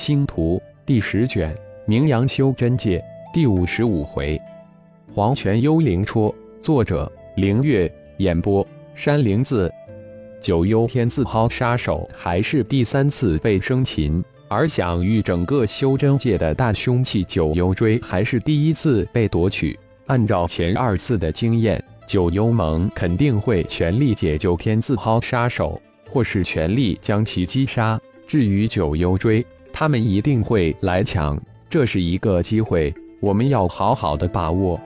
星图第十卷，名扬修真界第五十五回，黄泉幽灵戳。作者：凌月。演播：山灵子。九幽天字号杀手还是第三次被生擒，而享誉整个修真界的大凶器九幽锥还是第一次被夺取。按照前二次的经验，九幽盟肯定会全力解救天字号杀手，或是全力将其击杀。至于九幽锥，他们一定会来抢。这是一个机会，我们要好好的把握。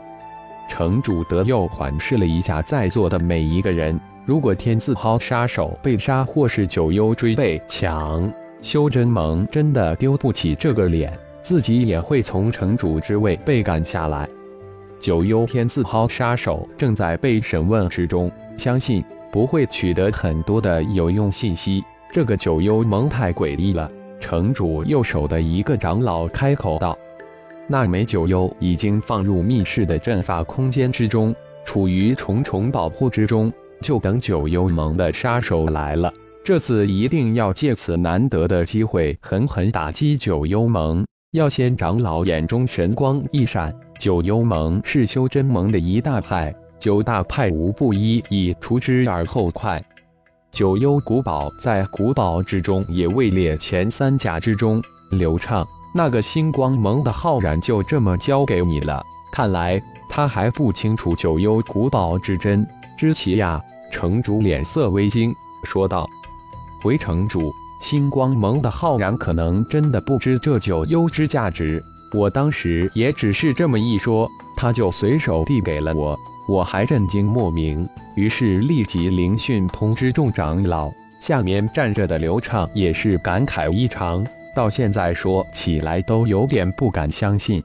城主德佑环视了一下在座的每一个人。如果天字号杀手被杀，或是九幽追被抢，修真盟真的丢不起这个脸，自己也会从城主之位被赶下来。九幽天字号杀手正在被审问之中，相信不会取得很多的有用信息。这个九幽盟太诡异了。城主右手的一个长老开口道。那枚九幽已经放入密室的阵法空间之中，处于重重保护之中，就等九幽盟的杀手来了。这次一定要借此难得的机会狠狠打击九幽盟。药仙长老眼中神光一闪，九幽盟是修真盟的一大派，九大派无不一以除之而后快。九幽古堡在古堡之中也位列前三甲之中，流畅。那个星光盟的浩然就这么交给你了，看来他还不清楚九幽古堡之真之奇呀。城主脸色微惊，说道：“回城主，星光盟的浩然可能真的不知这九幽之价值。我当时也只是这么一说，他就随手递给了我，我还震惊莫名，于是立即聆讯通知众长老。下面站着的刘畅也是感慨异常。”到现在说起来都有点不敢相信，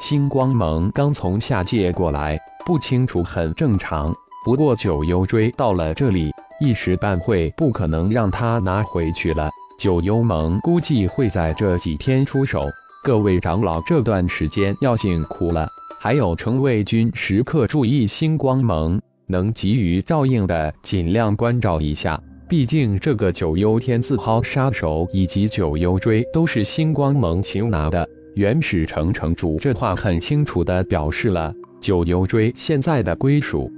星光盟刚从下界过来，不清楚很正常。不过九幽锥到了这里，一时半会不可能让他拿回去了。九幽盟估计会在这几天出手。各位长老这段时间要辛苦了，还有程卫军时刻注意星光盟，能给予照应的尽量关照一下。毕竟，这个九幽天字号杀手以及九幽锥都是星光盟擒拿的。原始城城主这话很清楚地表示了九幽锥现在的归属。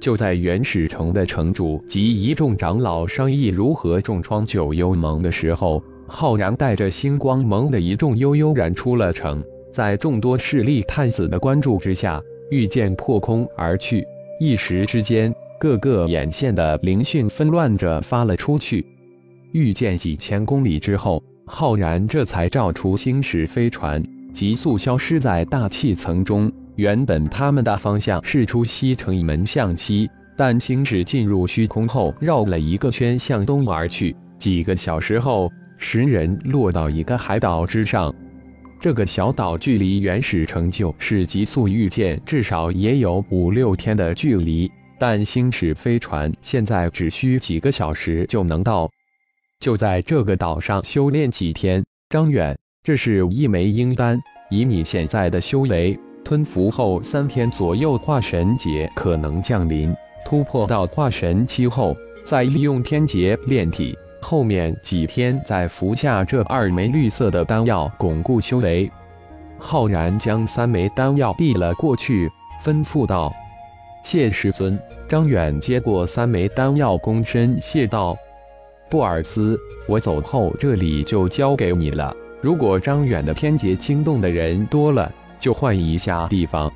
就在原始城的城主及一众长老商议如何重创九幽盟的时候，浩然带着星光盟的一众悠悠然出了城，在众多势力探子的关注之下，御剑破空而去，一时之间。各个眼线的灵讯纷乱着发了出去，遇见几千公里之后，浩然这才召出星矢飞船，急速消失在大气层中。原本他们的方向是出西城门向西，但星矢进入虚空后绕了一个圈向东而去。几个小时后，十人落到一个海岛之上。这个小岛距离原始成就是急速御剑，至少也有五六天的距离。但星矢飞船现在只需几个小时就能到，就在这个岛上修炼几天。张远，这是一枚阴丹，以你现在的修为，吞服后三天左右化神劫可能降临。突破到化神期后，再利用天劫炼体，后面几天再服下这二枚绿色的丹药，巩固修为。浩然将三枚丹药递了过去，吩咐道。谢师尊，张远接过三枚丹药，躬身谢道：“布尔斯，我走后这里就交给你了。如果张远的天劫惊动的人多了，就换一下地方。”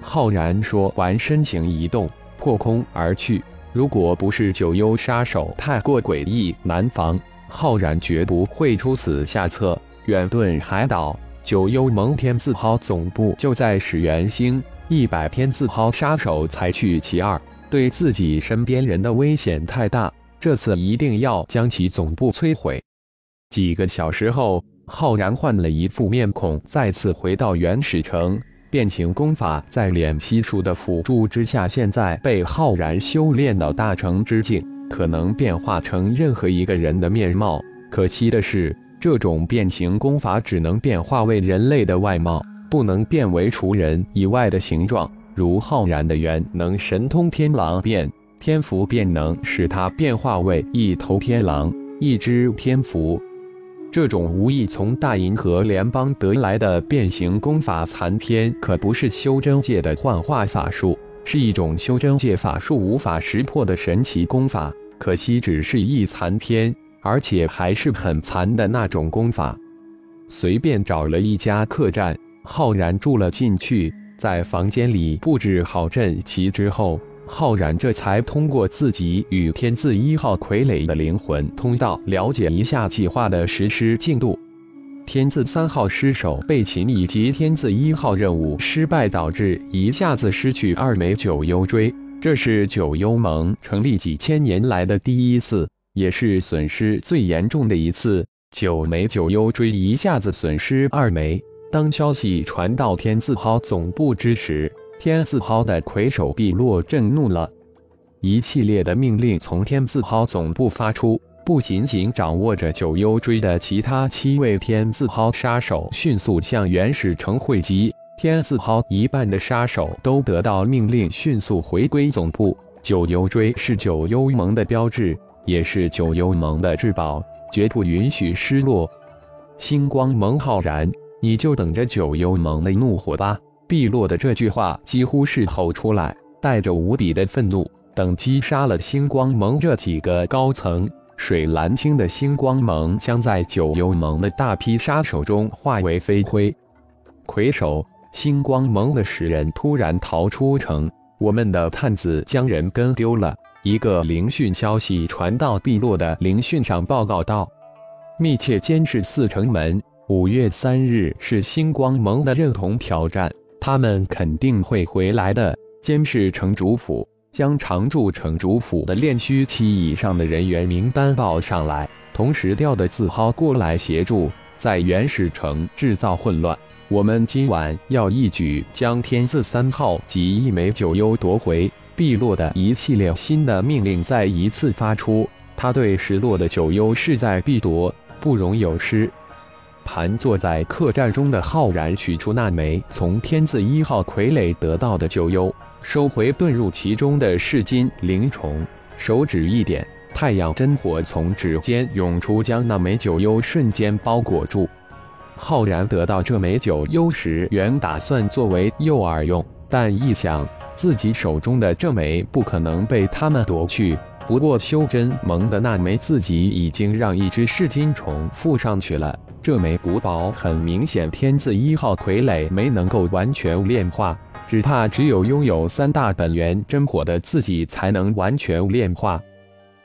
浩然说完，身形一动，破空而去。如果不是九幽杀手太过诡异难防，浩然绝不会出此下策。远遁海岛，九幽蒙天自抛总部就在始元星。一百天自抛杀手才去其二，对自己身边人的危险太大，这次一定要将其总部摧毁。几个小时后，浩然换了一副面孔，再次回到原始城。变形功法在脸悉数的辅助之下，现在被浩然修炼到大成之境，可能变化成任何一个人的面貌。可惜的是，这种变形功法只能变化为人类的外貌。不能变为除人以外的形状，如浩然的元能神通天狼变，天符便能使他变化为一头天狼、一只天蝠。这种无意从大银河联邦得来的变形功法残篇，可不是修真界的幻化法术，是一种修真界法术无法识破的神奇功法。可惜只是一残篇，而且还是很残的那种功法。随便找了一家客栈，浩然住了进去，在房间里布置好阵旗之后。浩然这才通过自己与天字一号傀儡的灵魂通道，了解一下计划的实施进度。天字三号失手被擒，以及天字一号任务失败导致一下子失去二枚九幽锥，这是九幽盟成立几千年来的第一次，也是损失最严重的一次。九枚九幽锥一下子损失二枚，当消息传到天字号总部之时。天字号的魁首碧落震怒了，一系列的命令从天字号总部发出。不仅仅掌握着九幽锥的其他七位天字号杀手迅速向原始城汇集，天字号一半的杀手都得到命令迅速回归总部。九幽锥是九幽盟的标志，也是九幽盟的至宝，绝不允许失落。星光盟浩然，你就等着九幽盟的怒火吧。碧落的这句话几乎是吼出来，带着无比的愤怒。等击杀了星光盟这几个高层，水蓝青的星光盟将在九幽盟的大批杀手中化为飞灰。魁首，星光盟的十人突然逃出城，我们的探子将人跟丢了。一个灵讯消息传到碧落的灵讯上，报告道：密切监视四城门。五月三日是星光盟的认同挑战。他们肯定会回来的。监视城主府，将常驻城主府的炼虚期以上的人员名单报上来，同时调的字号过来协助，在原始城制造混乱。我们今晚要一举将天字三号及一枚九幽夺回。碧落的一系列新的命令再一次发出，他对失落的九幽势在必夺，不容有失。盘坐在客栈中的浩然取出那枚从天字一号傀儡得到的九幽，收回遁入其中的噬金灵虫，手指一点，太阳真火从指尖涌出，将那枚九幽瞬间包裹住。浩然得到这枚九幽时，原打算作为诱饵用，但一想自己手中的这枚不可能被他们夺去。不过修真盟的那枚自己已经让一只噬金虫附上去了。这枚古宝很明显，天字一号傀儡没能够完全炼化，只怕只有拥有三大本源真火的自己才能完全炼化。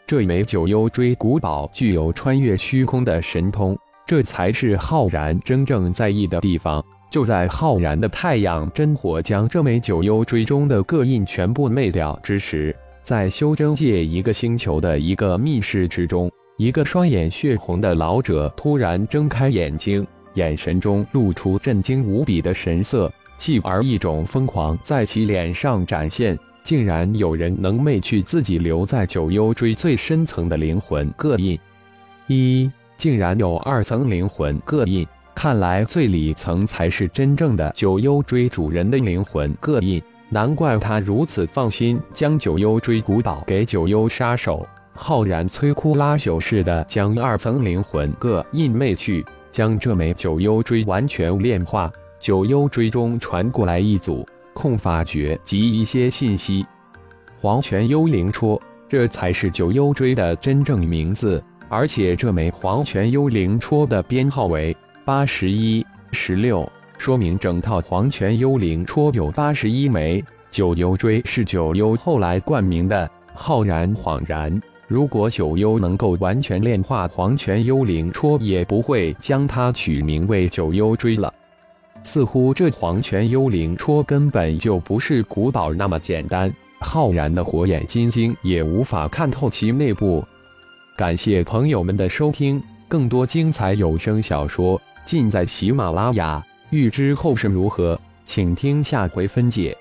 这枚九幽锥古宝具有穿越虚空的神通，这才是浩然真正在意的地方。就在浩然的太阳真火将这枚九幽锥中的各印全部灭掉之时，在修真界一个星球的一个密室之中。一个双眼血红的老者突然睁开眼睛，眼神中露出震惊无比的神色，继而一种疯狂在其脸上展现。竟然有人能灭去自己留在九幽锥最深层的灵魂各印？一，竟然有二层灵魂各印，看来最里层才是真正的九幽锥主人的灵魂各印。难怪他如此放心将九幽锥古堡给九幽杀手。浩然摧枯拉朽似的将二层灵魂各印灭去，将这枚九幽锥完全炼化。九幽锥中传过来一组控法诀及一些信息。黄泉幽灵戳，这才是九幽锥的真正名字。而且这枚黄泉幽灵戳的编号为八十一十六，说明整套黄泉幽灵戳有八十一枚。九幽锥是九幽后来冠名的。浩然恍然。如果九幽能够完全炼化黄泉幽灵戳，也不会将它取名为九幽锥了。似乎这黄泉幽灵戳根本就不是古堡那么简单，浩然的火眼金睛也无法看透其内部。感谢朋友们的收听，更多精彩有声小说尽在喜马拉雅。欲知后事如何，请听下回分解。